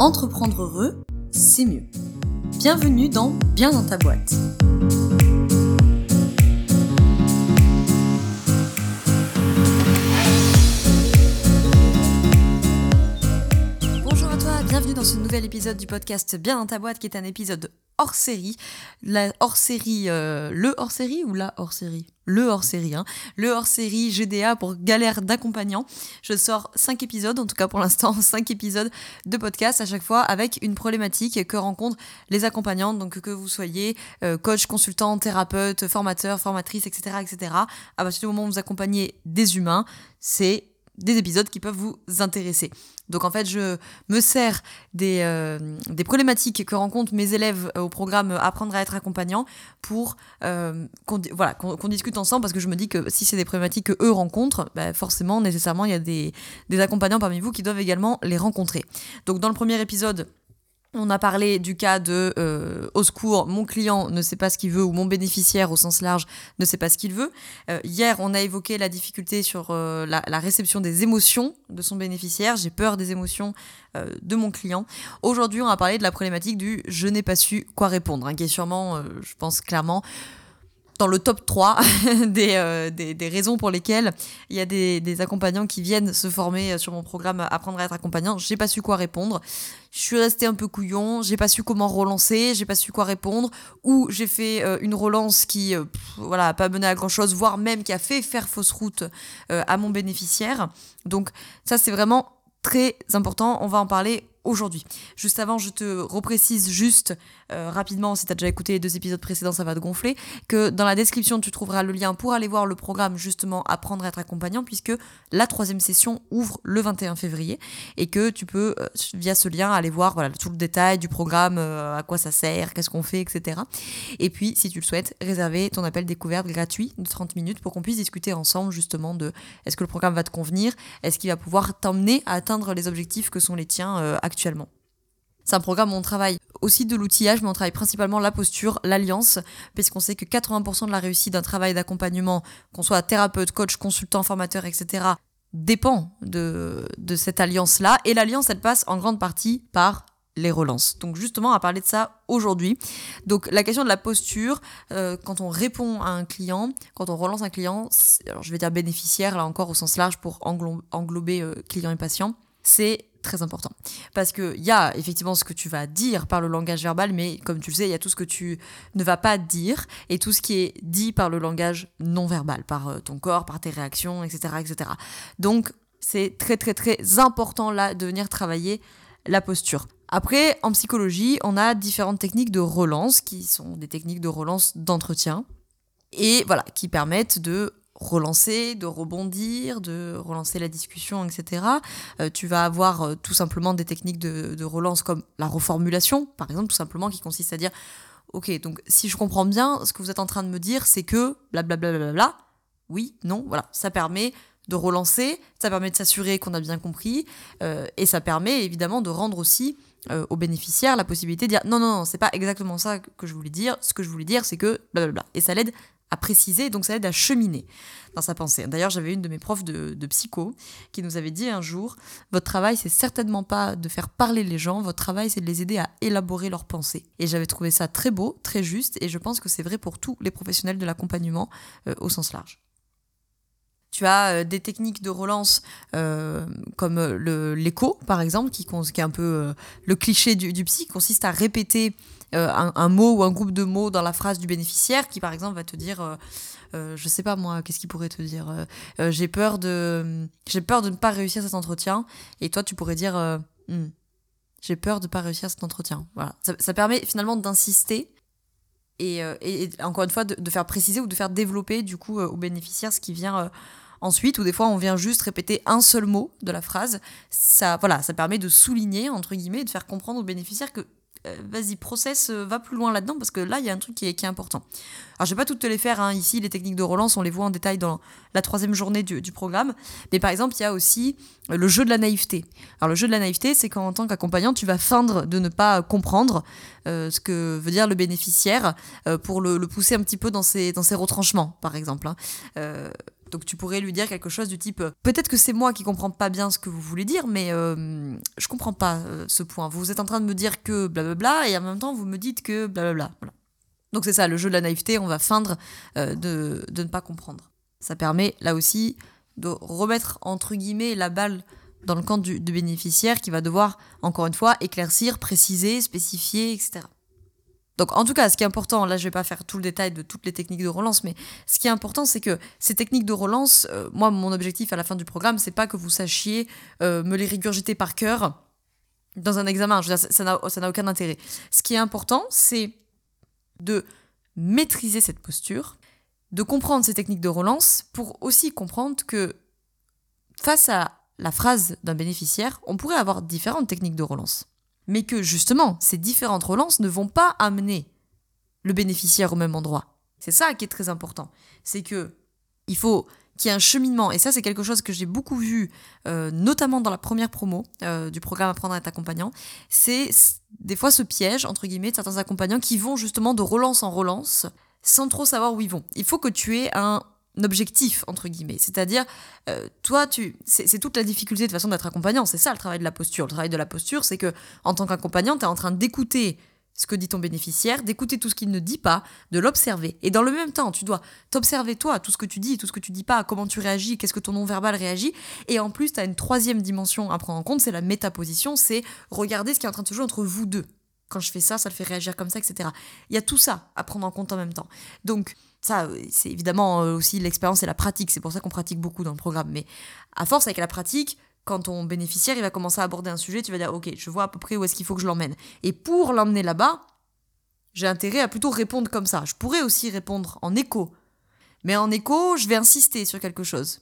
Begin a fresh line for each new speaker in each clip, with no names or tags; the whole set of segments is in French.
Entreprendre heureux, c'est mieux. Bienvenue dans Bien dans ta boîte. Bonjour à toi, bienvenue dans ce nouvel épisode du podcast Bien dans ta boîte qui est un épisode hors série. La hors série, euh, le hors série ou la hors série? Le hors série, hein. Le hors série GDA pour galère d'accompagnant. Je sors 5 épisodes, en tout cas pour l'instant, 5 épisodes de podcast à chaque fois avec une problématique que rencontrent les accompagnants. Donc que vous soyez euh, coach, consultant, thérapeute, formateur, formatrice, etc. etc. À partir du moment où vous accompagnez des humains, c'est des épisodes qui peuvent vous intéresser. Donc en fait, je me sers des, euh, des problématiques que rencontrent mes élèves au programme Apprendre à être accompagnant pour euh, qu'on discute ensemble parce que je me dis que si c'est des problématiques que eux rencontrent, bah forcément, nécessairement, il y a des, des accompagnants parmi vous qui doivent également les rencontrer. Donc dans le premier épisode, on a parlé du cas de euh, au secours, mon client ne sait pas ce qu'il veut ou mon bénéficiaire au sens large ne sait pas ce qu'il veut. Euh, hier, on a évoqué la difficulté sur euh, la, réception des émotions de son bénéficiaire. J'ai peur des émotions de mon client. Aujourd'hui, on va parler de la problématique du je n'ai pas su quoi répondre, hein, qui est sûrement, je pense clairement, dans le top 3 des, des, des, raisons pour lesquelles il y a des, accompagnants qui viennent se former sur mon programme Apprendre à être accompagnant. J'ai pas su quoi répondre. Je suis restée un peu couillon, j'ai pas su comment relancer, j'ai pas su quoi répondre, ou j'ai fait euh, une relance qui, euh, voilà, pas mené à grand chose, voire même qui a fait faire fausse route euh, à mon bénéficiaire. Donc ça c'est vraiment très important. On va en parler aujourd'hui. Juste avant, je te reprécise juste euh, rapidement, si tu as déjà écouté les deux épisodes précédents, ça va te gonfler, que dans la description, tu trouveras le lien pour aller voir le programme justement Apprendre à être accompagnant, puisque la troisième session ouvre le 21 février et que tu peux, euh, via ce lien, aller voir voilà, tout le détail du programme, euh, à quoi ça sert, qu'est-ce qu'on fait, etc. Et puis, si tu le souhaites, réserver ton appel découverte gratuit de 30 minutes pour qu'on puisse discuter ensemble justement de est-ce que le programme va te convenir, est-ce qu'il va pouvoir t'emmener à atteindre les objectifs que sont les tiens actuellement actuellement. C'est un programme où on travaille aussi de l'outillage, mais on travaille principalement la posture, l'alliance, puisqu'on sait que 80% de la réussite d'un travail d'accompagnement, qu'on soit thérapeute, coach, consultant, formateur, etc., dépend de, cette alliance-là. Et l'alliance, elle passe en grande partie par les relances. Donc justement, à parler de ça aujourd'hui. Donc la question de la posture, euh, quand on répond à un client, quand on relance un client, je vais dire bénéficiaire, là encore au sens large pour englober euh, client et patient, c'est très important. Parce qu'il y a effectivement ce que tu vas dire par le langage verbal, mais comme tu le sais, il y a tout ce que tu ne vas pas dire et tout ce qui est dit par le langage non verbal, par euh, ton corps, par tes réactions, etc. etc. Donc, c'est très très très important là de venir travailler la posture. Après, en psychologie, on a différentes techniques de relance qui sont des techniques de relance d'entretien et voilà, qui permettent de relancer, de rebondir, de relancer la discussion, etc. Euh, tu vas avoir euh, tout simplement des techniques de, relance comme la reformulation, par exemple, tout simplement, qui consiste à dire, ok, donc si je comprends bien, ce que vous êtes en train de me dire, c'est que blablabla, bla, bla, bla, oui, non, voilà, ça permet de relancer, ça permet de s'assurer qu'on a bien compris, euh, et ça permet évidemment de rendre aussi aux bénéficiaires la possibilité de dire non, non, non, c'est pas exactement ça que je voulais dire, ce que je voulais dire, c'est que blablabla. Et ça l'aide à préciser, donc ça aide à cheminer dans sa pensée. D'ailleurs, j'avais une de mes profs de, psycho qui nous avait dit un jour, votre travail, c'est certainement pas de faire parler les gens, votre travail, c'est de les aider à élaborer leurs pensées. Et j'avais trouvé ça très beau, très juste, et je pense que c'est vrai pour tous les professionnels de l'accompagnement euh, au sens large. Tu as euh, des techniques de relance euh, comme l'écho, par exemple, qui, qui, est un peu le cliché du, du, psy, qui consiste à répéter euh, un, mot ou un groupe de mots dans la phrase du bénéficiaire, qui par exemple va te dire, euh, euh, je sais pas moi, qu'est-ce qu'il pourrait te dire J'ai peur de, j'ai peur de ne pas réussir cet entretien, et toi tu pourrais dire, hmm, j'ai peur de ne pas réussir cet entretien. Voilà, ça, permet finalement d'insister et, encore une fois de, faire préciser ou de faire développer du coup au bénéficiaire ce qui vient ensuite, ou des fois on vient juste répéter un seul mot de la phrase, ça, voilà, ça permet de souligner, entre guillemets, de faire comprendre au bénéficiaire que euh, vas-y, process, euh, va plus loin là-dedans, parce que là, il y a un truc qui est, important. Alors, je vais pas toutes te les faire, hein. ici, les techniques de relance, on les voit en détail dans la troisième journée du, programme, mais par exemple, il y a aussi euh, le jeu de la naïveté. Alors, le jeu de la naïveté, c'est quand, en tant qu'accompagnant, tu vas feindre de ne pas comprendre euh, ce que veut dire le bénéficiaire euh, pour le, pousser un petit peu dans ses, dans ses retranchements, par exemple. Hein. Donc tu pourrais lui dire quelque chose du type peut-être que c'est moi qui comprends pas bien ce que vous voulez dire, mais euh, je comprends pas euh, ce point. Vous êtes en train de me dire que blablabla et en même temps vous me dites que blablabla. Donc c'est ça, le jeu de la naïveté, on va feindre euh, de, ne pas comprendre. Ça permet là aussi de remettre entre guillemets la balle dans le camp du bénéficiaire qui va devoir encore une fois éclaircir, préciser, spécifier, etc. Donc en tout cas, ce qui est important, là je vais pas faire tout le détail de toutes les techniques de relance, mais ce qui est important, c'est que ces techniques de relance, euh, moi mon objectif à la fin du programme, c'est pas que vous sachiez euh, me les régurgiter par cœur dans un examen. Je veux dire, ça n'a aucun intérêt. Ce qui est important, c'est de maîtriser cette posture, de comprendre ces techniques de relance pour aussi comprendre que face à la phrase d'un bénéficiaire, on pourrait avoir différentes techniques de relance mais que justement, ces différentes relances ne vont pas amener le bénéficiaire au même endroit. C'est ça qui est très important. C'est que il faut qu'il y ait un cheminement, et ça c'est quelque chose que j'ai beaucoup vu, euh, notamment dans la première promo euh, du programme Apprendre à être accompagnant, c'est des fois ce piège, entre guillemets, de certains accompagnants qui vont justement de relance en relance sans trop savoir où ils vont. Il faut que tu aies un objectif entre guillemets. C'est-à-dire euh, toi tu c'est toute la difficulté de façon d'être accompagnant. C'est ça le travail de la posture. Le travail de la posture c'est que en tant qu'accompagnant tu es en train d'écouter ce que dit ton bénéficiaire d'écouter tout ce qu'il ne dit pas de l'observer. Et dans le même temps tu dois t'observer toi tout ce que tu dis tout ce que tu dis pas comment tu réagis qu'est-ce que ton non verbal réagit. Et en plus tu as une troisième dimension à prendre en compte c'est la métaposition c'est regarder ce qui est en train de se jouer entre vous deux quand je fais ça ça le fait réagir comme ça etc il y a tout ça à prendre en compte en même temps donc ça, c'est évidemment euh, aussi l'expérience et la pratique. C'est pour ça qu'on pratique beaucoup dans le programme. Mais à force, avec la pratique, quand ton bénéficiaire il va commencer à aborder un sujet, tu vas dire Ok, je vois à peu près où est-ce qu'il faut que je l'emmène. Et pour l'emmener là-bas, j'ai intérêt à plutôt répondre comme ça. Je pourrais aussi répondre en écho. Mais en écho, je vais insister sur quelque chose.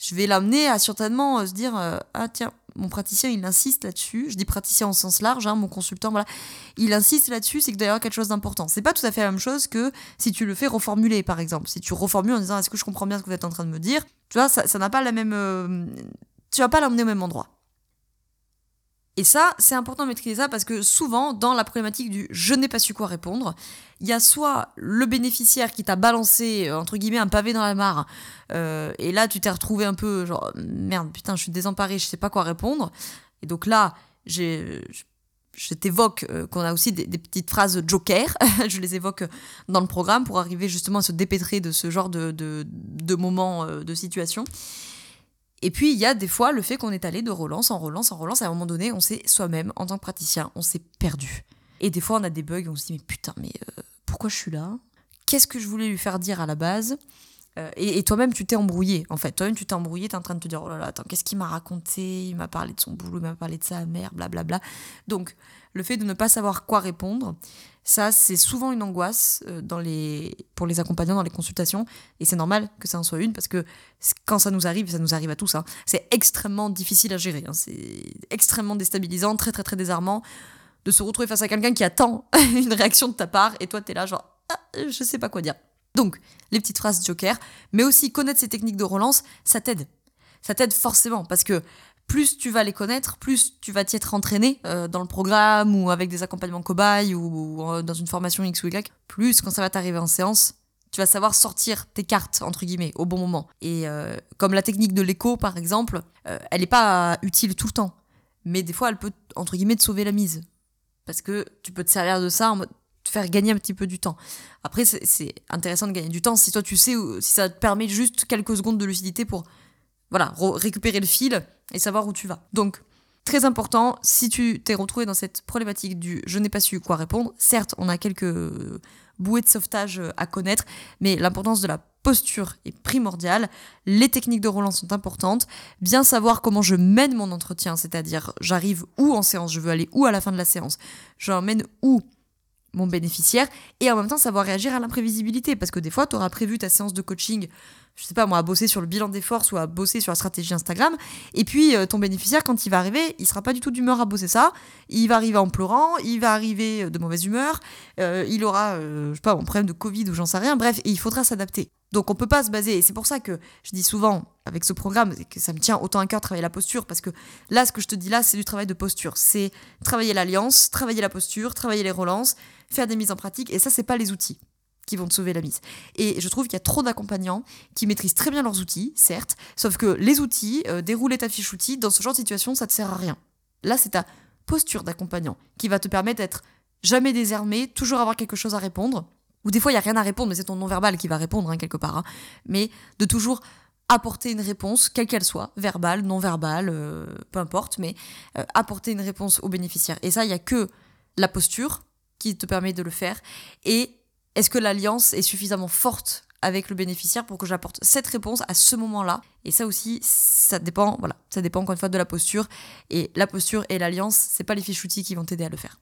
Je vais l'amener à certainement euh, se dire euh, Ah, tiens, mon praticien, il insiste là-dessus. Je dis praticien en sens large, hein, mon consultant, voilà. Il insiste là-dessus, c'est que d'ailleurs quelque chose d'important. C'est pas tout à fait la même chose que si tu le fais reformuler, par exemple. Si tu reformules en disant est-ce que je comprends bien ce que vous êtes en train de me dire, tu vois, ça n'a pas la même. Euh, tu vas pas l'emmener au même endroit. Et ça, c'est important de maîtriser ça parce que souvent, dans la problématique du je n'ai pas su quoi répondre, il y a soit le bénéficiaire qui t'a balancé, euh, entre guillemets, un pavé dans la mare, euh, et là, tu t'es retrouvé un peu genre, merde, putain, je suis désemparé, je sais pas quoi répondre. Et donc là, j'ai je t'évoque euh, qu'on a aussi des, petites phrases joker, je les évoque dans le programme pour arriver justement à se dépêtrer de ce genre de, de, de moments, de situations. Et puis, il y a des fois le fait qu'on est allé de relance en relance en relance. À un moment donné, on s'est soi-même, en tant que praticien, on s'est perdu. Et des fois, on a des bugs, on se dit, mais putain, mais euh, pourquoi je suis là? Qu'est-ce que je voulais lui faire dire à la base? Euh, et, toi-même, tu t'es embrouillé, en fait. Toi-même, tu t'es embrouillé, t'es en train de te dire, oh là là, attends, qu'est-ce qu'il m'a raconté? Il m'a parlé de son boulot, il m'a parlé de sa mère, blablabla. Donc, le fait de ne pas savoir quoi répondre, ça, c'est souvent une angoisse euh, pour les accompagnants dans les consultations. Et c'est normal que ça en soit une, parce que quand ça nous arrive, ça nous arrive à tous, hein, c'est extrêmement difficile à gérer. Hein. c'est extrêmement déstabilisant, très, très, très désarmant de se retrouver face à quelqu'un qui attend une réaction de ta part, et toi, t'es là, genre, ah, je sais pas quoi dire. Donc, les petites phrases joker, mais aussi connaître ces techniques de relance, ça t'aide. Ça t'aide forcément, parce que plus tu vas les connaître, plus tu vas t'y être entraîné euh, dans le programme ou avec des accompagnements cobayes ou, euh, dans une formation X ou Y, plus quand ça va t'arriver en séance, tu vas savoir sortir tes cartes, entre guillemets, au bon moment. Et euh, comme la technique de l'écho, par exemple, elle n'est pas utile tout le temps. Mais des fois, elle peut, entre guillemets, te sauver la mise. Parce que tu peux te servir de ça en mode te faire gagner un petit peu du temps. Après, c'est intéressant de gagner du temps si toi tu sais, si ça te permet juste quelques secondes de lucidité pour voilà, récupérer le fil et savoir où tu vas. Donc, très important, si tu t'es retrouvé dans cette problématique du je n'ai pas su quoi répondre, certes, on a quelques bouées de sauvetage à connaître, mais l'importance de la posture est primordiale, les techniques de relance sont importantes, bien savoir comment je mène mon entretien, c'est-à-dire j'arrive où en séance, je veux aller où à la fin de la séance, j'emmène où mon bénéficiaire et en même temps savoir réagir à l'imprévisibilité. Parce que des fois tu auras prévu ta séance de coaching je sais pas moi à bosser sur le bilan des forces ou à bosser sur la stratégie Instagram. Et puis euh, ton bénéficiaire quand il va arriver il sera pas du tout d'humeur à bosser ça. Il va arriver en pleurant il va arriver euh, de mauvaise humeur euh, il aura je sais pas un problème de Covid ou j'en sais rien. Bref il faudra s'adapter donc on peut pas se baser, et c'est pour ça que je dis souvent avec ce programme que ça me tient autant à cœur de travailler la posture, parce que là, ce que je te dis là, c'est du travail de posture. C'est travailler l'alliance, travailler la posture, travailler les relances, faire des mises en pratique, et ça, c'est pas les outils. qui vont te sauver la mise. Et je trouve qu'il y a trop d'accompagnants qui maîtrisent très bien leurs outils, certes, sauf que les outils, euh, dérouler ta fiche outil, dans ce genre de situation, ça te sert à rien. Là, c'est ta posture d'accompagnant qui va te permettre d'être jamais désarmé, toujours avoir quelque chose à répondre. Ou des fois, il n'y a rien à répondre, mais c'est ton non-verbal qui va répondre, hein, quelque part. hein. Mais de toujours apporter une réponse, quelle qu'elle soit, verbale, non-verbale, euh, peu importe, mais euh, apporter une réponse au bénéficiaire. Et ça, il n'y a que la posture qui te permet de le faire. Et est-ce que l'alliance est suffisamment forte avec le bénéficiaire pour que j'apporte cette réponse à ce moment-là? Et ça aussi, ça dépend, voilà, ça dépend encore une fois de la posture. Et la posture et l'alliance, c'est pas les fiches outils qui vont t'aider à le faire.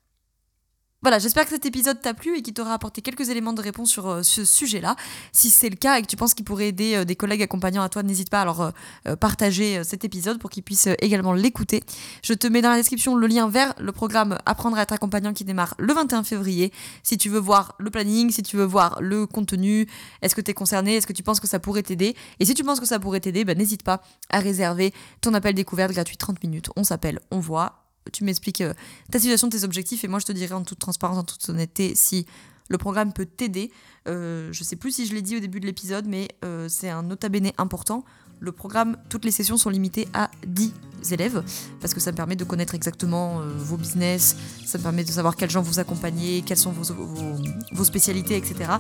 Voilà, j'espère que cet épisode t'a plu et qu'il t'aura apporté quelques éléments de réponse sur euh, ce sujet-là. Si c'est le cas et que tu penses qu'il pourrait aider euh, des collègues accompagnants à toi, n'hésite pas à leur euh, partager cet épisode pour qu'ils puissent également l'écouter. Je te mets dans la description le lien vers le programme Apprendre à être accompagnant qui démarre le 21 février. Si tu veux voir le planning, si tu veux voir le contenu, est-ce que tu es concerné, est-ce que tu penses que ça pourrait t'aider? Et si tu penses que ça pourrait t'aider, bah, n'hésite pas à réserver ton appel découverte gratuit 30 minutes. On s'appelle, on voit tu m'expliques euh, ta situation, tes objectifs, et moi je te dirai en toute transparence, en toute honnêteté, si le programme peut t'aider. Euh, je sais plus si je l'ai dit au début de l'épisode, mais euh, c'est un nota bene important. Le programme, toutes les sessions sont limitées à 10 élèves, parce que ça me permet de connaître exactement euh, vos business, ça me permet de savoir quels gens vous accompagnez, quelles sont vos, spécialités, etc.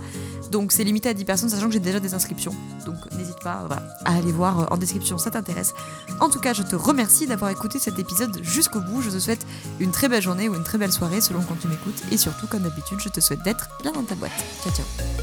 Donc c'est limité à 10 personnes, sachant que j'ai déjà des inscriptions. Donc n'hésite pas à aller voir euh, en description, ça t'intéresse. En tout cas, je te remercie d'avoir écouté cet épisode jusqu'au bout. Je te souhaite une très belle journée ou une très belle soirée selon quand tu m'écoutes. Et surtout, comme d'habitude, je te souhaite d'être bien dans ta boîte. Ciao ciao